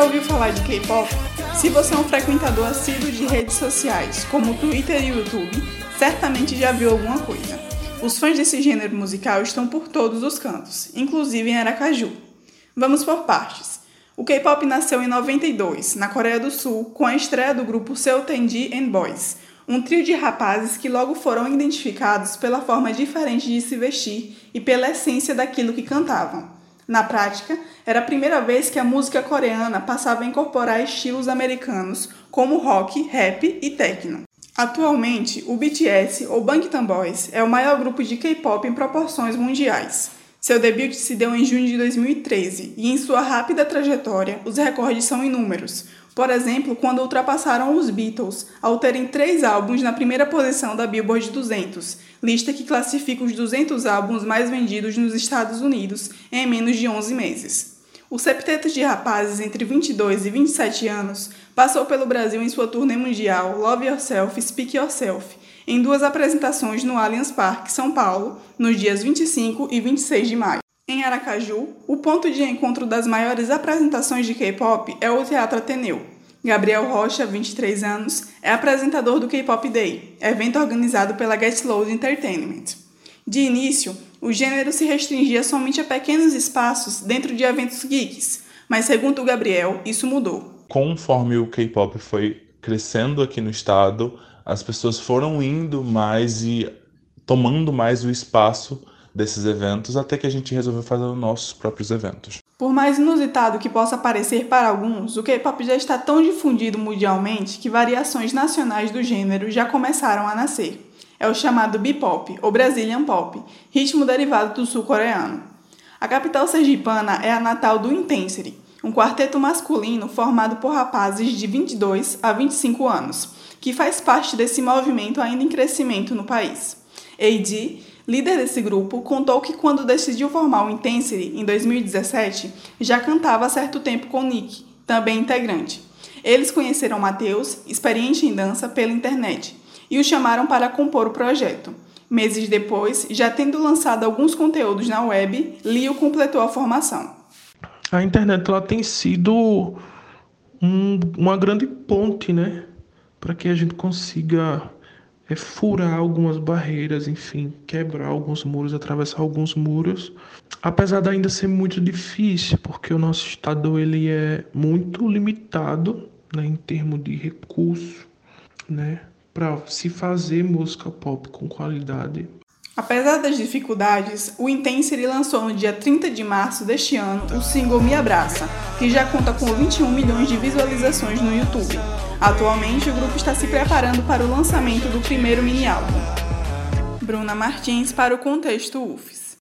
já ouviu falar de K-pop? Se você é um frequentador assíduo de redes sociais, como Twitter e YouTube, certamente já viu alguma coisa. Os fãs desse gênero musical estão por todos os cantos, inclusive em Aracaju. Vamos por partes. O K-pop nasceu em 92, na Coreia do Sul, com a estreia do grupo Seu Tendi and Boys, um trio de rapazes que logo foram identificados pela forma diferente de se vestir e pela essência daquilo que cantavam. Na prática, era a primeira vez que a música coreana passava a incorporar estilos americanos como rock, rap e techno. Atualmente, o BTS, ou Bangtan Boys, é o maior grupo de K-pop em proporções mundiais. Seu debut se deu em junho de 2013 e, em sua rápida trajetória, os recordes são inúmeros, por exemplo, quando ultrapassaram os Beatles, ao terem três álbuns na primeira posição da Billboard 200, lista que classifica os 200 álbuns mais vendidos nos Estados Unidos em menos de 11 meses. O septeto de rapazes entre 22 e 27 anos passou pelo Brasil em sua turnê mundial Love Yourself, Speak Yourself, em duas apresentações no Allianz Parque, São Paulo, nos dias 25 e 26 de maio. Em Aracaju, o ponto de encontro das maiores apresentações de K-pop é o Teatro Ateneu. Gabriel Rocha, 23 anos, é apresentador do K-Pop Day, evento organizado pela Get Load Entertainment. De início, o gênero se restringia somente a pequenos espaços dentro de eventos geeks, mas segundo o Gabriel, isso mudou. Conforme o K-pop foi crescendo aqui no estado, as pessoas foram indo mais e tomando mais o espaço desses eventos até que a gente resolveu fazer os nossos próprios eventos. Por mais inusitado que possa parecer para alguns, o K-pop já está tão difundido mundialmente que variações nacionais do gênero já começaram a nascer. É o chamado B-pop, ou Brazilian Pop, ritmo derivado do sul-coreano. A capital sergipana é a natal do Intensity, um quarteto masculino formado por rapazes de 22 a 25 anos, que faz parte desse movimento ainda em crescimento no país. AD líder desse grupo, contou que quando decidiu formar o Intensity em 2017, já cantava há certo tempo com Nick, também integrante. Eles conheceram Matheus, experiente em dança, pela internet, e o chamaram para compor o projeto. Meses depois, já tendo lançado alguns conteúdos na web, Leo completou a formação. A internet ela tem sido um, uma grande ponte, né, para que a gente consiga é furar algumas barreiras, enfim, quebrar alguns muros, atravessar alguns muros, apesar de ainda ser muito difícil, porque o nosso estado ele é muito limitado, né, em termos de recurso, né, para se fazer música pop com qualidade. Apesar das dificuldades, o Intensity lançou no dia 30 de março deste ano o single Me Abraça, que já conta com 21 milhões de visualizações no YouTube. Atualmente, o grupo está se preparando para o lançamento do primeiro mini álbum. Bruna Martins para o Contexto UFES.